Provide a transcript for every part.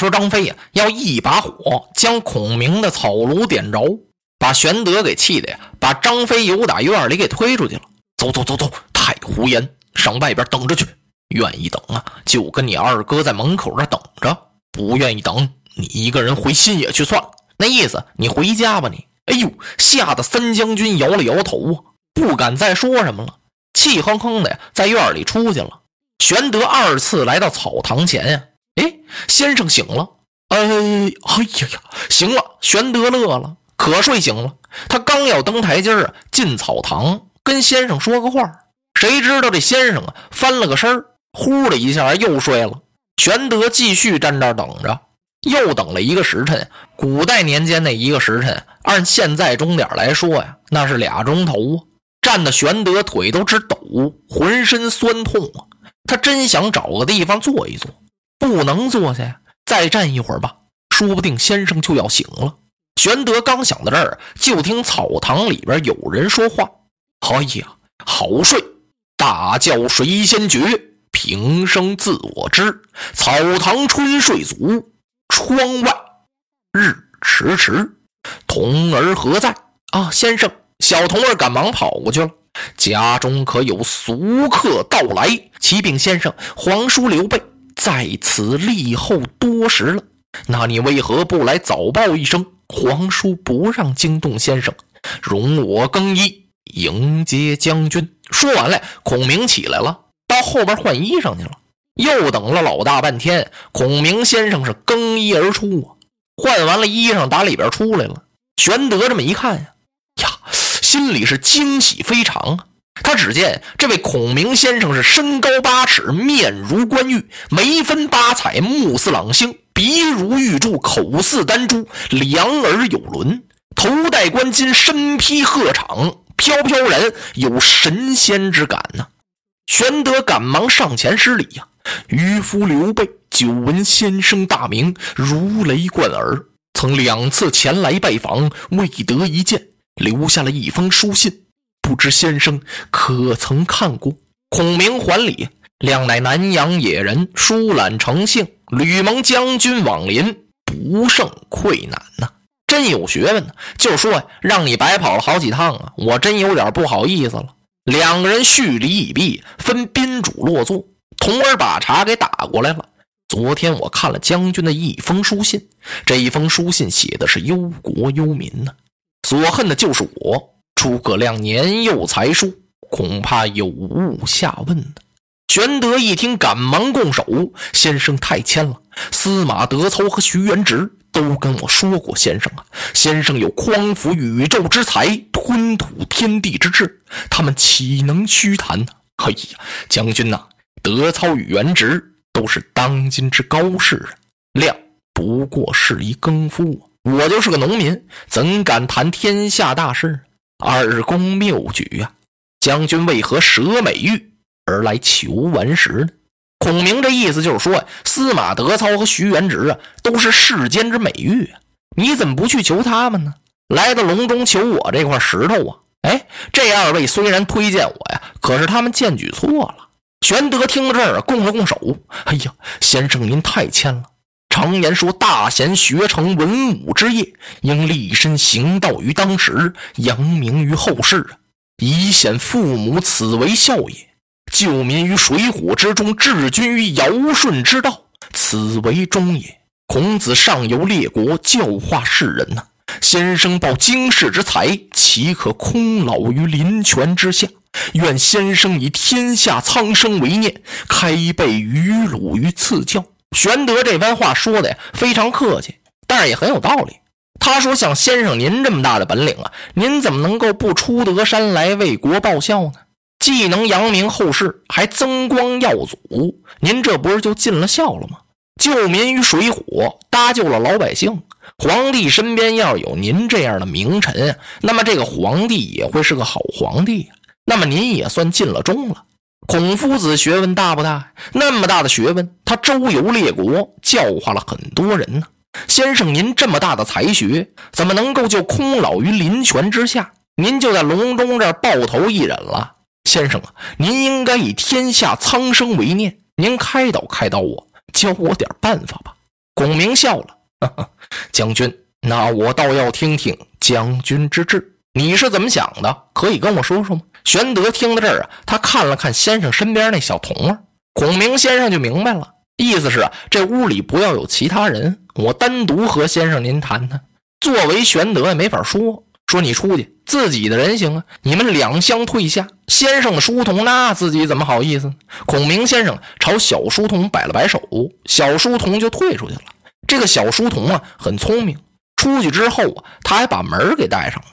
说张飞呀要一把火将孔明的草庐点着，把玄德给气的呀，把张飞由打院里给推出去了。走走走走，太胡言，上外边等着去。愿意等啊，就跟你二哥在门口这等着；不愿意等，你一个人回新野去算了。那意思，你回家吧你。哎呦，吓得三将军摇了摇头啊，不敢再说什么了，气哼哼的呀，在院里出去了。玄德二次来到草堂前呀，哎，先生醒了。哎，哎呀呀，行了。玄德乐了，可睡醒了。他刚要登台阶啊，进草堂跟先生说个话，谁知道这先生啊翻了个身儿。呼的一下又睡了，玄德继续站这儿等着，又等了一个时辰。古代年间那一个时辰，按现在钟点来说呀，那是俩钟头啊。站的玄德腿都直抖，浑身酸痛啊。他真想找个地方坐一坐，不能坐下，再站一会儿吧，说不定先生就要醒了。玄德刚想到这儿，就听草堂里边有人说话：“哎呀，好睡，大叫谁先觉？”平生自我知，草堂春睡足。窗外日迟迟，童儿何在？啊，先生，小童儿赶忙跑过去了。家中可有俗客到来？启禀先生，皇叔刘备在此立候多时了。那你为何不来早报一声？皇叔不让惊动先生，容我更衣迎接将军。说完了，孔明起来了。到后边换衣裳去了，又等了老大半天。孔明先生是更衣而出啊，换完了衣裳，打里边出来了。玄德这么一看呀，呀，心里是惊喜非常啊。他只见这位孔明先生是身高八尺，面如冠玉，眉分八彩，目似朗星，鼻如玉柱，口似丹珠，两耳有轮，头戴冠巾，身披鹤氅，飘飘然有神仙之感呢。玄德赶忙上前施礼呀，渔夫刘备久闻先生大名，如雷贯耳，曾两次前来拜访，未得一见，留下了一封书信，不知先生可曾看过？孔明还礼，亮乃南阳野人，疏懒成性，吕蒙将军往临，不胜愧难呐，真有学问呢。就说呀，让你白跑了好几趟啊，我真有点不好意思了。两个人叙礼已毕，分宾主落座。童儿把茶给打过来了。昨天我看了将军的一封书信，这一封书信写的是忧国忧民呢，所恨的就是我诸葛亮年幼才疏，恐怕有误下问呢。玄德一听，赶忙拱手：“先生太谦了。司马德操和徐元直都跟我说过，先生啊，先生有匡扶宇宙之才，吞吐天地之志，他们岂能虚谈呢？哎呀，将军呐，德操与元直都是当今之高士啊，亮不过是一耕夫，我就是个农民，怎敢谈天下大事？二公谬举呀！将军为何舍美玉？”而来求顽石呢？孔明这意思就是说呀，司马德操和徐元直啊，都是世间之美玉啊，你怎么不去求他们呢？来到隆中求我这块石头啊？哎，这二位虽然推荐我呀，可是他们荐举错了。玄德听到这儿，拱了拱手：“哎呀，先生您太谦了。常言说，大贤学成文武之业，应立身行道于当时，扬名于后世啊，以显父母，此为孝也。”救民于水火之中，治军于尧舜之道，此为忠也。孔子上游列国，教化世人呐。先生抱经世之才，岂可空老于林泉之下？愿先生以天下苍生为念，开备于鲁于赐教。玄德这番话说的呀，非常客气，但是也很有道理。他说：“像先生您这么大的本领啊，您怎么能够不出得山来为国报效呢？”既能扬名后世，还增光耀祖，您这不是就尽了孝了吗？救民于水火，搭救了老百姓。皇帝身边要有您这样的名臣，那么这个皇帝也会是个好皇帝。那么您也算尽了忠了。孔夫子学问大不大？那么大的学问，他周游列国，教化了很多人呢。先生，您这么大的才学，怎么能够就空老于林泉之下？您就在隆中这儿抱头一忍了？先生啊，您应该以天下苍生为念，您开导开导我，教我点办法吧。孔明笑了：“呵呵，将军，那我倒要听听将军之志，你是怎么想的？可以跟我说说吗？”玄德听到这儿啊，他看了看先生身边那小童儿，孔明先生就明白了，意思是，这屋里不要有其他人，我单独和先生您谈谈。作为玄德也没法说，说你出去，自己的人行啊，你们两相退下。先生的书童那自己怎么好意思？孔明先生朝小书童摆了摆手，小书童就退出去了。这个小书童啊，很聪明，出去之后啊，他还把门给带上了。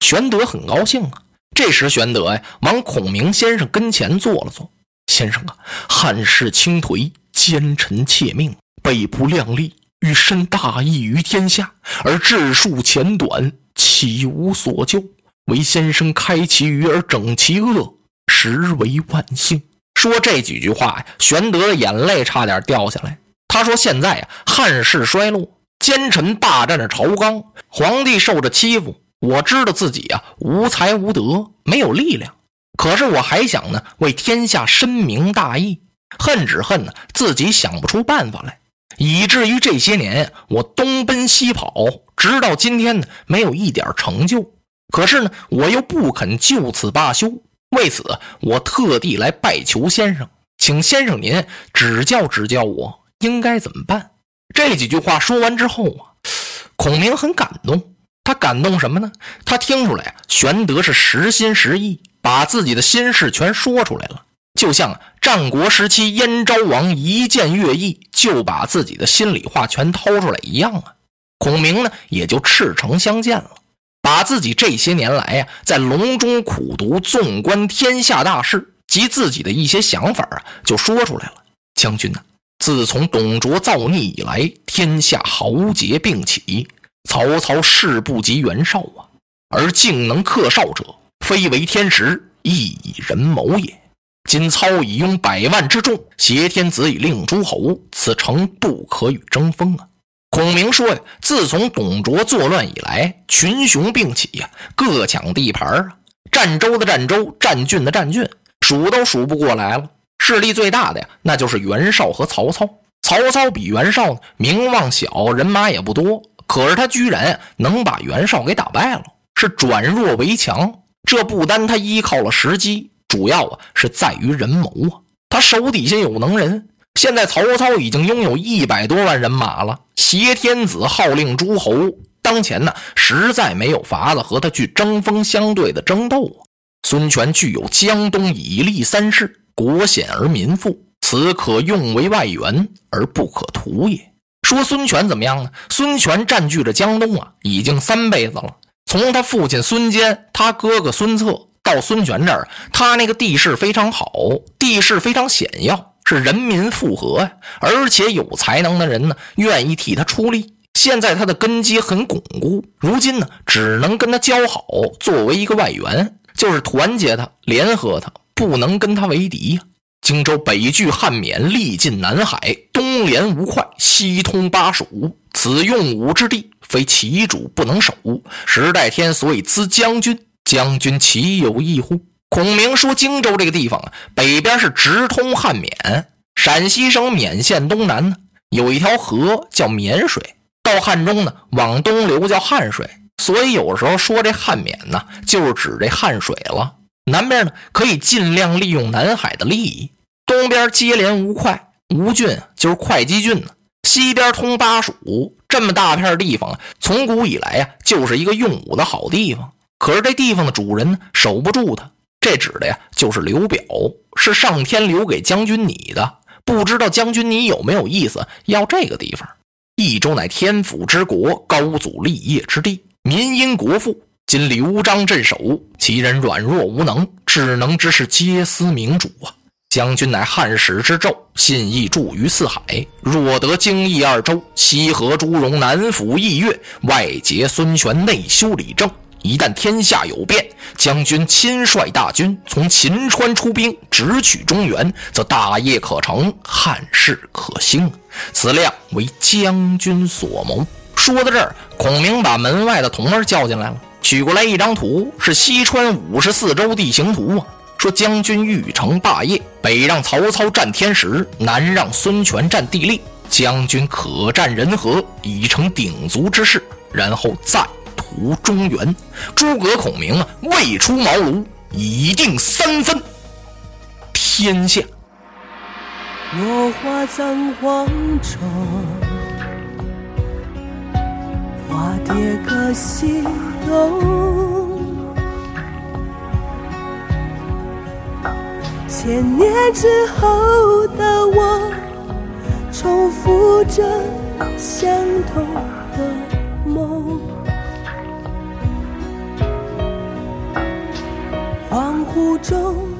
玄德很高兴啊。这时，玄德呀，往孔明先生跟前坐了坐。先生啊，汉室倾颓，奸臣窃命，背不量力，欲伸大义于天下，而治数浅短，岂无所救？为先生开其愚而整其恶，实为万幸。说这几句话呀，玄德的眼泪差点掉下来。他说：“现在呀，汉室衰落，奸臣霸占着朝纲，皇帝受着欺负。”我知道自己啊无才无德，没有力量，可是我还想呢为天下深明大义，恨只恨呢自己想不出办法来，以至于这些年我东奔西跑，直到今天呢没有一点成就。可是呢我又不肯就此罢休，为此我特地来拜求先生，请先生您指教指教我应该怎么办。这几句话说完之后啊，孔明很感动。他感动什么呢？他听出来啊，玄德是实心实意，把自己的心事全说出来了，就像战国时期燕昭王一见乐毅就把自己的心里话全掏出来一样啊。孔明呢，也就赤诚相见了，把自己这些年来呀，在隆中苦读、纵观天下大事及自己的一些想法啊，就说出来了。将军呢，自从董卓造逆以来，天下豪杰并起。曹操势不及袁绍啊，而竟能克绍者，非为天时，亦以人谋也。今操以拥百万之众，挟天子以令诸侯，此诚不可与争锋啊！孔明说呀，自从董卓作乱以来，群雄并起呀，各抢地盘啊，占州的占州，占郡的占郡，数都数不过来了。势力最大的呀，那就是袁绍和曹操。曹操比袁绍名望小，人马也不多。可是他居然能把袁绍给打败了，是转弱为强。这不单他依靠了时机，主要啊是在于人谋啊。他手底下有能人。现在曹操已经拥有一百多万人马了，挟天子号令诸侯，当前呢实在没有法子和他去针锋相对的争斗啊。孙权具有江东以立三世，国险而民富，此可用为外援，而不可图也。说孙权怎么样呢？孙权占据着江东啊，已经三辈子了。从他父亲孙坚、他哥哥孙策到孙权这儿，他那个地势非常好，地势非常险要，是人民附和呀。而且有才能的人呢，愿意替他出力。现在他的根基很巩固，如今呢，只能跟他交好，作为一个外援，就是团结他、联合他，不能跟他为敌呀。荆州北拒汉沔，历尽南海，东连吴会，西通巴蜀，此用武之地，非其主不能守。时代天所以资将军，将军岂有异乎？孔明说：“荆州这个地方啊，北边是直通汉沔，陕西省勉县东南呢，有一条河叫沔水，到汉中呢，往东流叫汉水，所以有时候说这汉沔呢，就是指这汉水了。南边呢，可以尽量利用南海的利益。”东边接连吴会，吴郡就是会稽郡呢。西边通巴蜀，这么大片地方，从古以来呀，就是一个用武的好地方。可是这地方的主人呢，守不住他。这指的呀，就是刘表，是上天留给将军你的。不知道将军你有没有意思要这个地方？益州乃天府之国，高祖立业之地，民因国富。今刘璋镇守，其人软弱无能，智能之士皆思明主啊。将军乃汉室之胄，信义著于四海。若得京益二州，西河朱荣，南抚益越，外结孙权，内修理政。一旦天下有变，将军亲率大军从秦川出兵，直取中原，则大业可成，汉室可兴。此亮为将军所谋。说到这儿，孔明把门外的童儿叫进来了，取过来一张图，是西川五十四州地形图啊。说将军欲成霸业，北让曹操占天时，南让孙权占地利。将军可占人和，已成鼎足之势，然后再图中原。诸葛孔明啊，未出茅庐，已定三分天下。落花葬黄冢，花蝶各西东。千年之后的我，重复着相同的梦。恍惚中。